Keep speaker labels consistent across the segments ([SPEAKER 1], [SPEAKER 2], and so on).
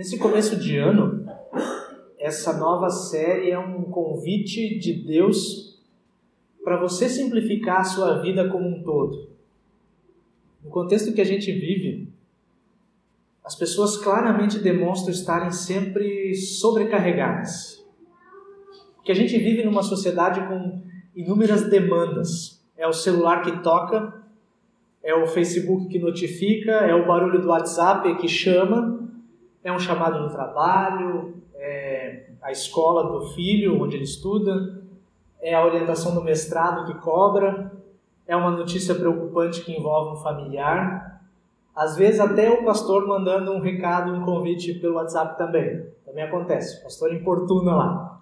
[SPEAKER 1] Nesse começo de ano, essa nova série é um convite de Deus para você simplificar a sua vida como um todo. No contexto que a gente vive, as pessoas claramente demonstram estarem sempre sobrecarregadas. Porque a gente vive numa sociedade com inúmeras demandas. É o celular que toca, é o Facebook que notifica, é o barulho do WhatsApp que chama, é um chamado no trabalho, é a escola do filho onde ele estuda, é a orientação do mestrado que cobra, é uma notícia preocupante que envolve um familiar, às vezes até o pastor mandando um recado, um convite pelo WhatsApp também. Também acontece, o pastor importuna lá.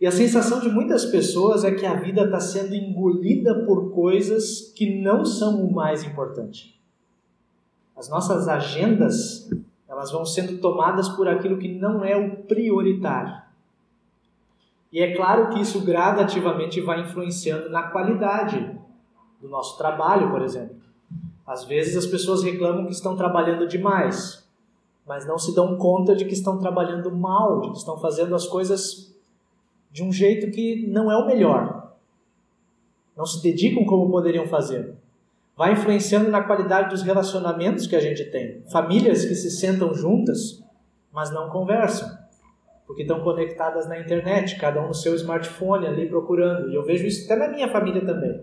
[SPEAKER 1] E a sensação de muitas pessoas é que a vida está sendo engolida por coisas que não são o mais importante. As nossas agendas elas vão sendo tomadas por aquilo que não é o prioritário. E é claro que isso gradativamente vai influenciando na qualidade do nosso trabalho, por exemplo. Às vezes as pessoas reclamam que estão trabalhando demais, mas não se dão conta de que estão trabalhando mal, de que estão fazendo as coisas de um jeito que não é o melhor. Não se dedicam como poderiam fazer vai influenciando na qualidade dos relacionamentos que a gente tem. Famílias que se sentam juntas, mas não conversam, porque estão conectadas na internet, cada um no seu smartphone ali procurando. E eu vejo isso até na minha família também.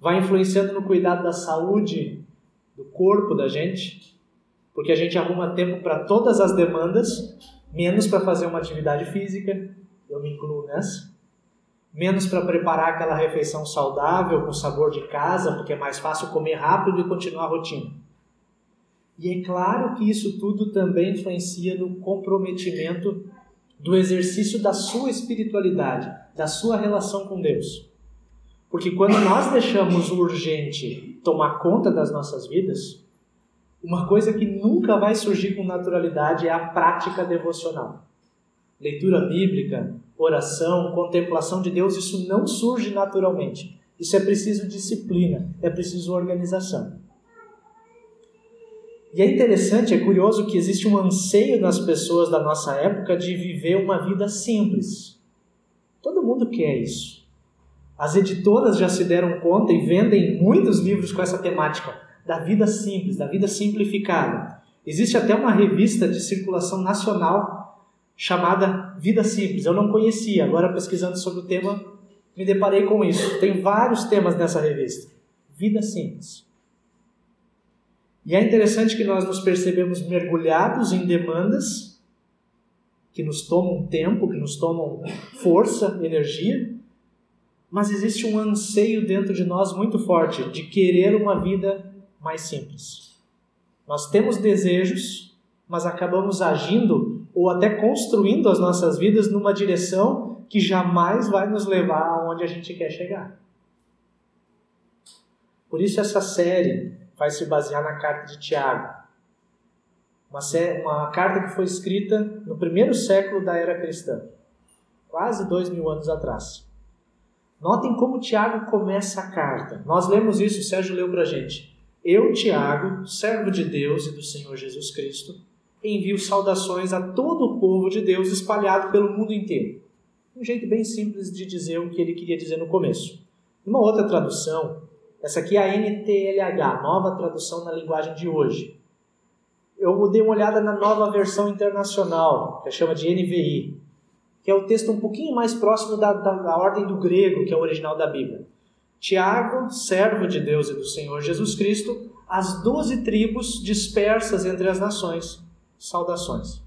[SPEAKER 1] Vai influenciando no cuidado da saúde do corpo da gente, porque a gente arruma tempo para todas as demandas, menos para fazer uma atividade física. Eu me incluo nessa menos para preparar aquela refeição saudável com sabor de casa, porque é mais fácil comer rápido e continuar a rotina. E é claro que isso tudo também influencia no comprometimento do exercício da sua espiritualidade, da sua relação com Deus. Porque quando nós deixamos o urgente tomar conta das nossas vidas, uma coisa que nunca vai surgir com naturalidade é a prática devocional. Leitura bíblica, oração, contemplação de Deus, isso não surge naturalmente. Isso é preciso disciplina, é preciso organização. E é interessante, é curioso que existe um anseio nas pessoas da nossa época de viver uma vida simples. Todo mundo quer isso. As editoras já se deram conta e vendem muitos livros com essa temática da vida simples, da vida simplificada. Existe até uma revista de circulação nacional chamada Vida Simples. Eu não conhecia, agora pesquisando sobre o tema, me deparei com isso. Tem vários temas nessa revista. Vida Simples. E é interessante que nós nos percebemos mergulhados em demandas que nos tomam tempo, que nos tomam força, energia, mas existe um anseio dentro de nós muito forte de querer uma vida mais simples. Nós temos desejos, mas acabamos agindo ou até construindo as nossas vidas numa direção que jamais vai nos levar aonde a gente quer chegar. Por isso essa série vai se basear na carta de Tiago. Uma, série, uma carta que foi escrita no primeiro século da era cristã, quase dois mil anos atrás. Notem como Tiago começa a carta. Nós lemos isso, o Sérgio leu para gente. Eu, Tiago, servo de Deus e do Senhor Jesus Cristo, envio saudações a todo o povo de Deus espalhado pelo mundo inteiro. Um jeito bem simples de dizer o que ele queria dizer no começo. Uma outra tradução, essa aqui é a NTLH, nova tradução na linguagem de hoje. Eu dei uma olhada na nova versão internacional, que chama de NVI, que é o texto um pouquinho mais próximo da, da, da ordem do grego, que é o original da Bíblia. Tiago, servo de Deus e do Senhor Jesus Cristo, as doze tribos dispersas entre as nações saudações.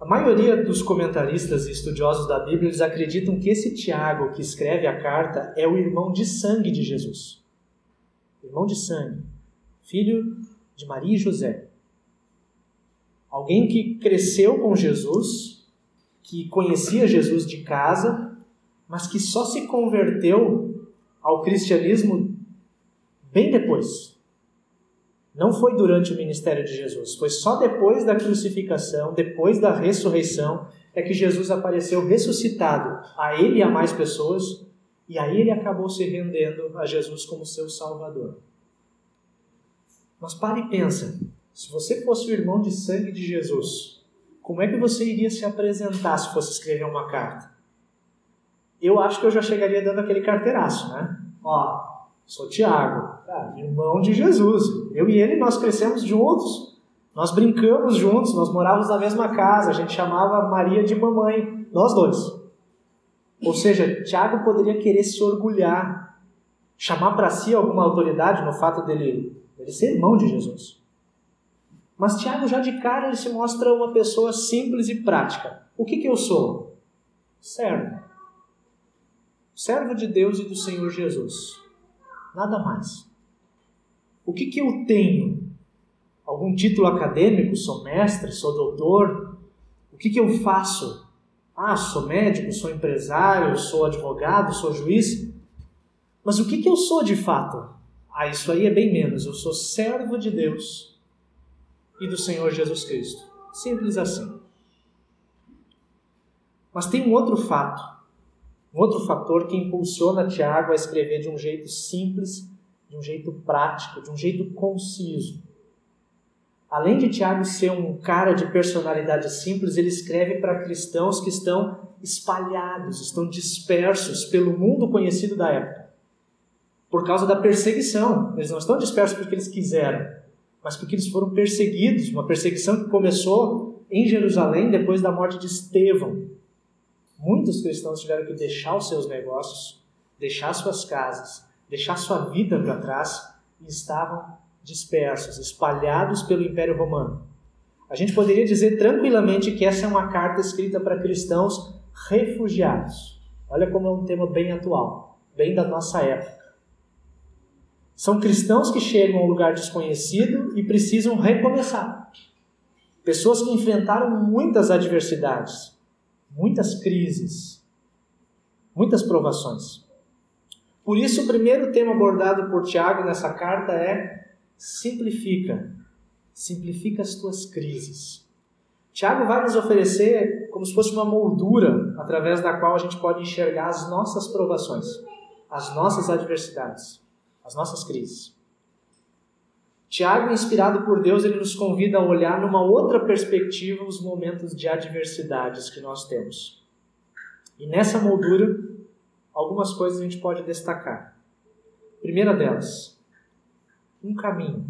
[SPEAKER 1] A maioria dos comentaristas e estudiosos da Bíblia eles acreditam que esse Tiago que escreve a carta é o irmão de sangue de Jesus. Irmão de sangue, filho de Maria e José. Alguém que cresceu com Jesus, que conhecia Jesus de casa, mas que só se converteu ao cristianismo bem depois. Não foi durante o ministério de Jesus, foi só depois da crucificação, depois da ressurreição, é que Jesus apareceu ressuscitado a ele e a mais pessoas, e aí ele acabou se rendendo a Jesus como seu Salvador. Mas pare e pensa, Se você fosse o irmão de sangue de Jesus, como é que você iria se apresentar se fosse escrever uma carta? Eu acho que eu já chegaria dando aquele carteiraço, né? Ó, sou Tiago, irmão de Jesus. Eu e ele, nós crescemos juntos, nós brincamos juntos, nós morávamos na mesma casa, a gente chamava Maria de mamãe, nós dois. Ou seja, Tiago poderia querer se orgulhar, chamar para si alguma autoridade no fato dele, dele ser irmão de Jesus. Mas Tiago, já de cara, ele se mostra uma pessoa simples e prática. O que, que eu sou? Servo. Servo de Deus e do Senhor Jesus. Nada mais. O que, que eu tenho? Algum título acadêmico? Sou mestre? Sou doutor? O que, que eu faço? Ah, sou médico, sou empresário, sou advogado, sou juiz. Mas o que, que eu sou de fato? Ah, isso aí é bem menos. Eu sou servo de Deus e do Senhor Jesus Cristo. Simples assim. Mas tem um outro fato, um outro fator que impulsiona Tiago a escrever de um jeito simples, de um jeito prático, de um jeito conciso. Além de Tiago ser um cara de personalidade simples, ele escreve para cristãos que estão espalhados, estão dispersos pelo mundo conhecido da época. Por causa da perseguição. Eles não estão dispersos porque eles quiseram, mas porque eles foram perseguidos. Uma perseguição que começou em Jerusalém depois da morte de Estevão. Muitos cristãos tiveram que deixar os seus negócios, deixar suas casas, deixar sua vida para trás e estavam dispersos, espalhados pelo Império Romano. A gente poderia dizer tranquilamente que essa é uma carta escrita para cristãos refugiados. Olha como é um tema bem atual, bem da nossa época. São cristãos que chegam a um lugar desconhecido e precisam recomeçar. Pessoas que enfrentaram muitas adversidades, muitas crises, muitas provações. Por isso, o primeiro tema abordado por Tiago nessa carta é simplifica. Simplifica as tuas crises. Tiago vai nos oferecer como se fosse uma moldura através da qual a gente pode enxergar as nossas provações, as nossas adversidades, as nossas crises. Tiago, inspirado por Deus, ele nos convida a olhar numa outra perspectiva os momentos de adversidades que nós temos. E nessa moldura, algumas coisas a gente pode destacar. Primeira delas, um caminho.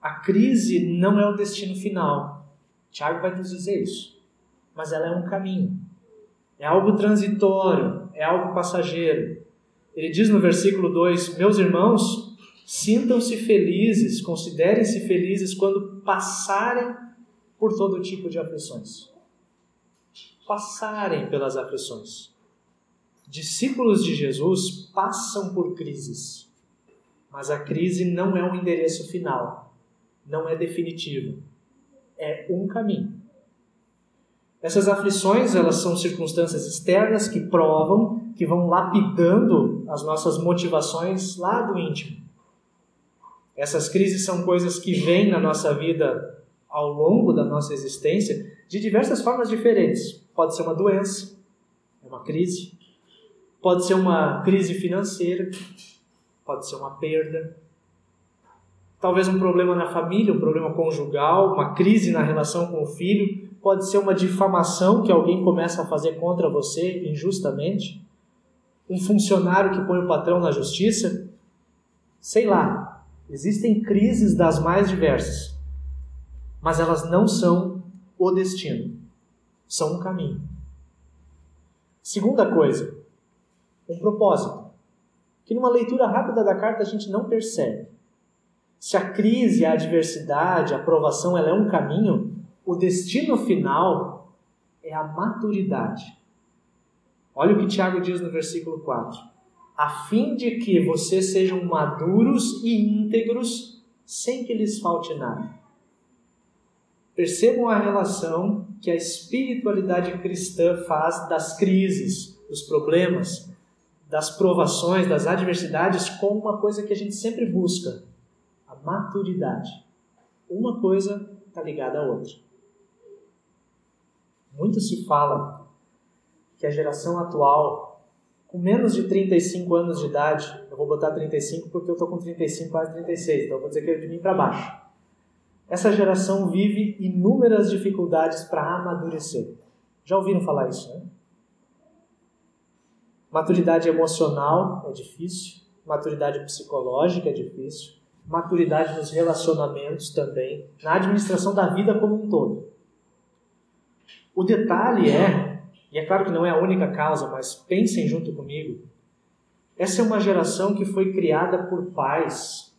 [SPEAKER 1] A crise não é o destino final. Tiago vai nos dizer isso. Mas ela é um caminho. É algo transitório, é algo passageiro. Ele diz no versículo 2: Meus irmãos, Sintam-se felizes, considerem-se felizes quando passarem por todo tipo de aflições. Passarem pelas aflições. Discípulos de Jesus passam por crises, mas a crise não é um endereço final, não é definitivo, é um caminho. Essas aflições, elas são circunstâncias externas que provam, que vão lapidando as nossas motivações lá do íntimo. Essas crises são coisas que vêm na nossa vida ao longo da nossa existência de diversas formas diferentes. Pode ser uma doença, é uma crise. Pode ser uma crise financeira, pode ser uma perda. Talvez um problema na família, um problema conjugal, uma crise na relação com o filho. Pode ser uma difamação que alguém começa a fazer contra você injustamente. Um funcionário que põe o patrão na justiça. Sei lá, Existem crises das mais diversas, mas elas não são o destino, são um caminho. Segunda coisa, um propósito, que numa leitura rápida da carta a gente não percebe. Se a crise, a adversidade, a provação ela é um caminho, o destino final é a maturidade. Olha o que Tiago diz no versículo 4 a fim de que vocês sejam maduros e íntegros, sem que lhes falte nada. Percebam a relação que a espiritualidade cristã faz das crises, dos problemas, das provações, das adversidades, com uma coisa que a gente sempre busca: a maturidade. Uma coisa está ligada à outra. Muito se fala que a geração atual com menos de 35 anos de idade, eu vou botar 35 porque eu estou com 35, quase 36, então eu vou dizer que é de mim para baixo. essa geração vive inúmeras dificuldades para amadurecer. Já ouviram falar isso, né? Maturidade emocional é difícil, maturidade psicológica é difícil, maturidade nos relacionamentos também, na administração da vida como um todo. O detalhe é, e é claro que não é a única causa, mas pensem junto comigo, essa é uma geração que foi criada por pais,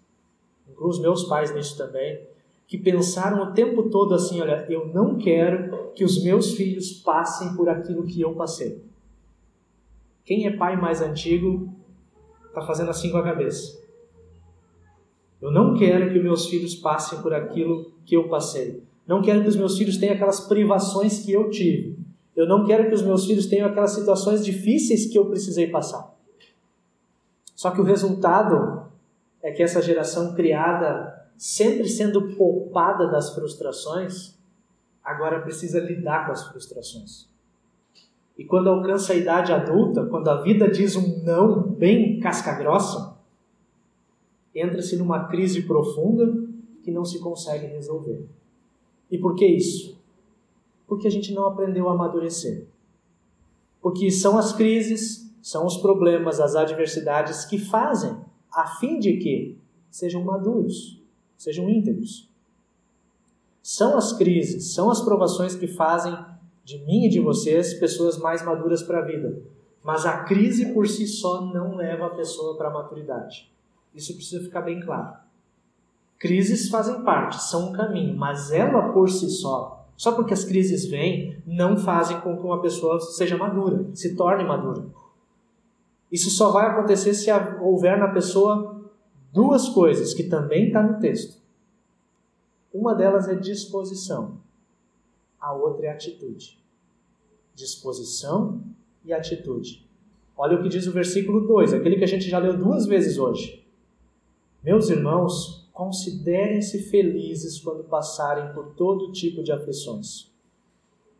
[SPEAKER 1] incluo os meus pais nisso também, que pensaram o tempo todo assim: olha, eu não quero que os meus filhos passem por aquilo que eu passei. Quem é pai mais antigo está fazendo assim com a cabeça. Eu não quero que meus filhos passem por aquilo que eu passei. Não quero que os meus filhos tenham aquelas privações que eu tive. Eu não quero que os meus filhos tenham aquelas situações difíceis que eu precisei passar. Só que o resultado é que essa geração criada sempre sendo poupada das frustrações, agora precisa lidar com as frustrações. E quando alcança a idade adulta, quando a vida diz um não bem casca-grossa, entra-se numa crise profunda que não se consegue resolver. E por que isso? Porque a gente não aprendeu a amadurecer. Porque são as crises, são os problemas, as adversidades que fazem a fim de que sejam maduros, sejam íntegros. São as crises, são as provações que fazem de mim e de vocês pessoas mais maduras para a vida. Mas a crise por si só não leva a pessoa para a maturidade. Isso precisa ficar bem claro. Crises fazem parte, são um caminho, mas ela por si só, só porque as crises vêm, não fazem com que uma pessoa seja madura, se torne madura. Isso só vai acontecer se houver na pessoa duas coisas que também está no texto. Uma delas é disposição, a outra é atitude. Disposição e atitude. Olha o que diz o versículo 2, aquele que a gente já leu duas vezes hoje. Meus irmãos, considerem-se felizes quando passarem por todo tipo de aflições.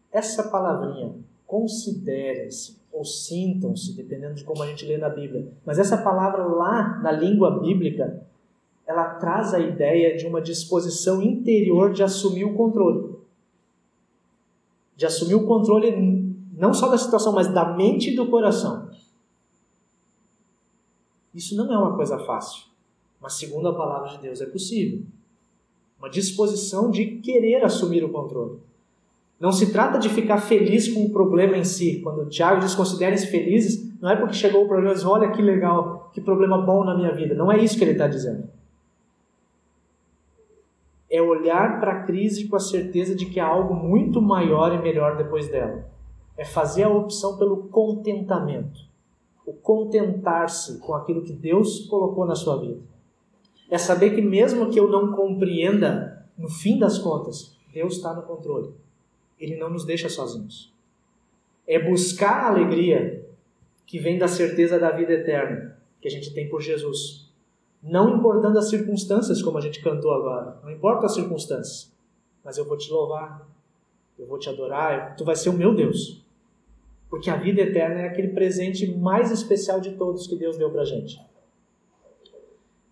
[SPEAKER 1] Essa palavrinha, considerem-se, ou sintam-se, dependendo de como a gente lê na Bíblia. Mas essa palavra lá na língua bíblica, ela traz a ideia de uma disposição interior de assumir o controle. De assumir o controle não só da situação, mas da mente e do coração. Isso não é uma coisa fácil, mas segundo a palavra de Deus é possível. Uma disposição de querer assumir o controle. Não se trata de ficar feliz com o problema em si. Quando o Tiago diz considerem-se felizes, não é porque chegou o problema e diz, olha que legal, que problema bom na minha vida. Não é isso que ele está dizendo. É olhar para a crise com a certeza de que há algo muito maior e melhor depois dela. É fazer a opção pelo contentamento. O contentar-se com aquilo que Deus colocou na sua vida. É saber que mesmo que eu não compreenda, no fim das contas, Deus está no controle. Ele não nos deixa sozinhos. É buscar a alegria que vem da certeza da vida eterna que a gente tem por Jesus. Não importando as circunstâncias, como a gente cantou agora. Não importa as circunstâncias. Mas eu vou te louvar. Eu vou te adorar. Tu vai ser o meu Deus. Porque a vida eterna é aquele presente mais especial de todos que Deus deu pra gente.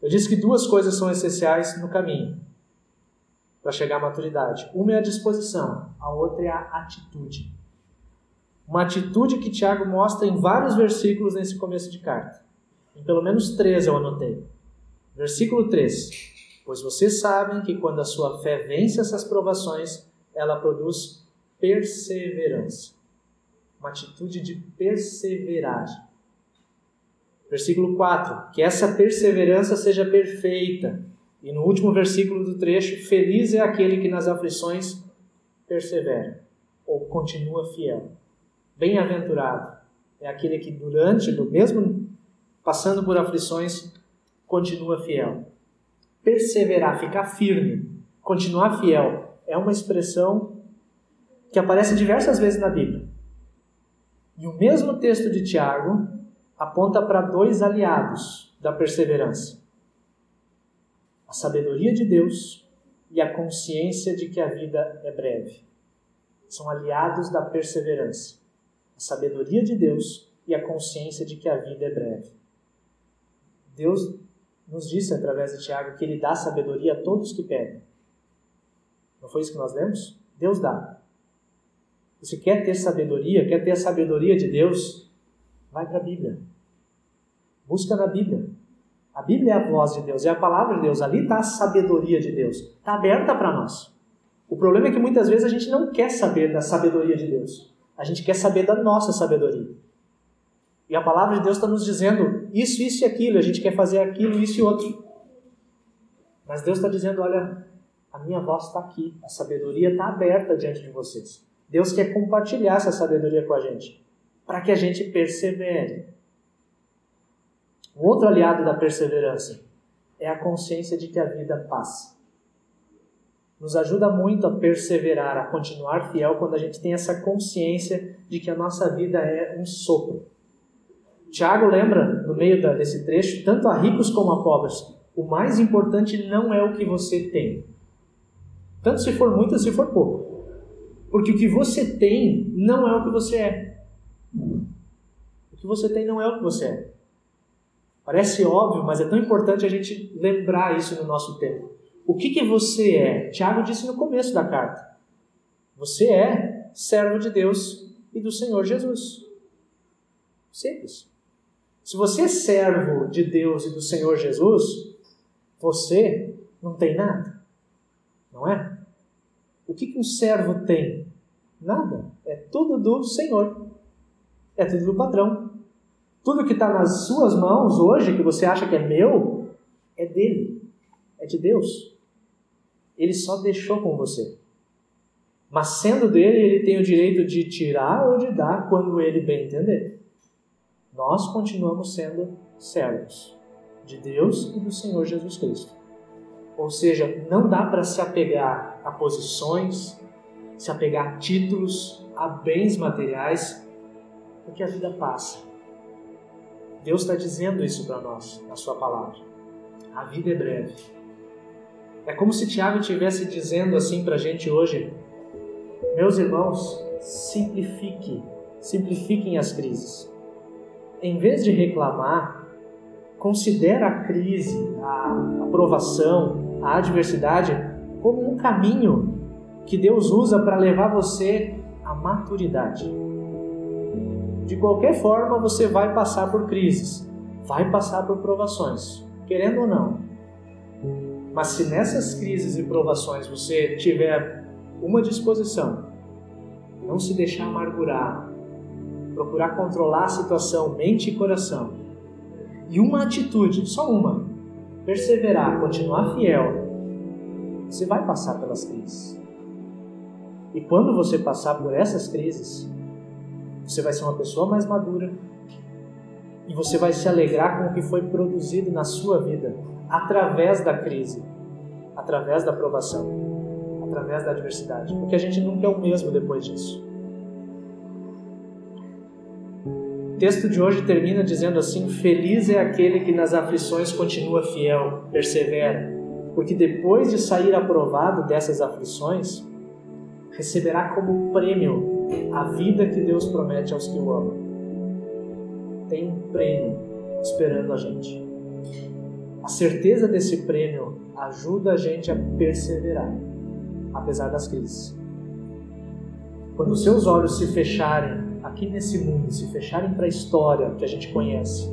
[SPEAKER 1] Eu disse que duas coisas são essenciais no caminho para chegar à maturidade. Uma é a disposição, a outra é a atitude. Uma atitude que Tiago mostra em vários versículos nesse começo de carta. Em pelo menos três eu anotei. Versículo 3. Pois vocês sabem que quando a sua fé vence essas provações, ela produz perseverança. Uma atitude de perseverar. Versículo 4. Que essa perseverança seja perfeita, e no último versículo do trecho, feliz é aquele que nas aflições persevera ou continua fiel. Bem-aventurado é aquele que durante, mesmo passando por aflições, continua fiel. Perseverar, ficar firme, continuar fiel, é uma expressão que aparece diversas vezes na Bíblia. E o mesmo texto de Tiago aponta para dois aliados da perseverança a sabedoria de Deus e a consciência de que a vida é breve. São aliados da perseverança. A sabedoria de Deus e a consciência de que a vida é breve. Deus nos disse através de Tiago que ele dá sabedoria a todos que pedem. Não foi isso que nós lemos? Deus dá. Você quer ter sabedoria, quer ter a sabedoria de Deus? Vai para a Bíblia. Busca na Bíblia. A Bíblia é a voz de Deus, é a palavra de Deus. Ali está a sabedoria de Deus. Está aberta para nós. O problema é que muitas vezes a gente não quer saber da sabedoria de Deus. A gente quer saber da nossa sabedoria. E a palavra de Deus está nos dizendo isso, isso e aquilo. A gente quer fazer aquilo, isso e outro. Mas Deus está dizendo: olha, a minha voz está aqui. A sabedoria está aberta diante de vocês. Deus quer compartilhar essa sabedoria com a gente. Para que a gente persevere. Um outro aliado da perseverança é a consciência de que a vida passa. Nos ajuda muito a perseverar, a continuar fiel quando a gente tem essa consciência de que a nossa vida é um sopro. Tiago lembra, no meio desse trecho, tanto a ricos como a pobres, o mais importante não é o que você tem. Tanto se for muito, se for pouco. Porque o que você tem não é o que você é. O que você tem não é o que você é. Parece óbvio, mas é tão importante a gente lembrar isso no nosso tempo. O que, que você é? Tiago disse no começo da carta. Você é servo de Deus e do Senhor Jesus. Simples. Se você é servo de Deus e do Senhor Jesus, você não tem nada. Não é? O que, que um servo tem? Nada. É tudo do Senhor. É tudo do patrão. Tudo que está nas suas mãos hoje, que você acha que é meu, é dele, é de Deus. Ele só deixou com você. Mas sendo dele, ele tem o direito de tirar ou de dar quando ele bem entender. Nós continuamos sendo servos de Deus e do Senhor Jesus Cristo. Ou seja, não dá para se apegar a posições, se apegar a títulos, a bens materiais, porque a vida passa. Deus está dizendo isso para nós na Sua palavra. A vida é breve. É como se Tiago estivesse dizendo assim para a gente hoje: Meus irmãos, simplifique, simplifiquem as crises. Em vez de reclamar, considere a crise, a aprovação, a adversidade como um caminho que Deus usa para levar você à maturidade. De qualquer forma, você vai passar por crises, vai passar por provações, querendo ou não. Mas se nessas crises e provações você tiver uma disposição, não se deixar amargurar, procurar controlar a situação, mente e coração, e uma atitude, só uma, perseverar, continuar fiel, você vai passar pelas crises. E quando você passar por essas crises, você vai ser uma pessoa mais madura e você vai se alegrar com o que foi produzido na sua vida através da crise, através da provação, através da adversidade, porque a gente nunca é o mesmo depois disso. O texto de hoje termina dizendo assim: Feliz é aquele que nas aflições continua fiel, persevera, porque depois de sair aprovado dessas aflições, receberá como prêmio a vida que Deus promete aos que o amam. Tem um prêmio esperando a gente. A certeza desse prêmio ajuda a gente a perseverar, apesar das crises. Quando seus olhos se fecharem aqui nesse mundo, se fecharem para a história que a gente conhece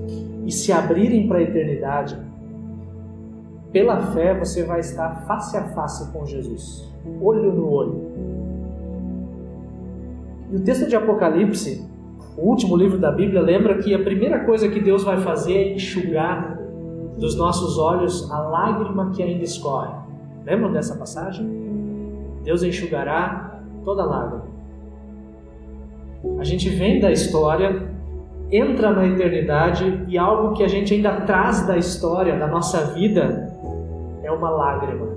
[SPEAKER 1] e se abrirem para a eternidade, pela fé você vai estar face a face com Jesus, olho no olho e o texto de Apocalipse, o último livro da Bíblia, lembra que a primeira coisa que Deus vai fazer é enxugar dos nossos olhos a lágrima que ainda escorre. Lembram dessa passagem? Deus enxugará toda lágrima. A gente vem da história, entra na eternidade e algo que a gente ainda traz da história, da nossa vida, é uma lágrima.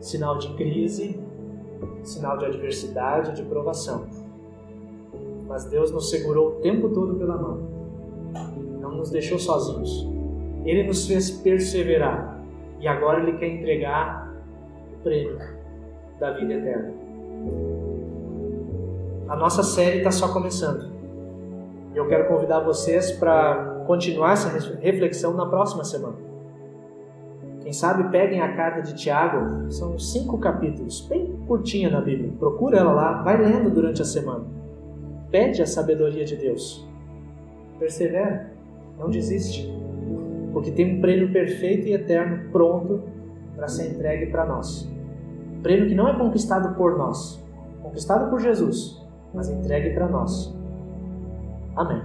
[SPEAKER 1] Sinal de crise, sinal de adversidade, de provação mas Deus nos segurou o tempo todo pela mão. Não nos deixou sozinhos. Ele nos fez perseverar e agora Ele quer entregar o prêmio da vida eterna. A nossa série está só começando. E eu quero convidar vocês para continuar essa reflexão na próxima semana. Quem sabe peguem a carta de Tiago, são cinco capítulos, bem curtinha na Bíblia. Procura ela lá, vai lendo durante a semana. Pede a sabedoria de Deus. Persevera, não desiste, porque tem um prêmio perfeito e eterno pronto para ser entregue para nós. Um prêmio que não é conquistado por nós, conquistado por Jesus, mas entregue para nós. Amém.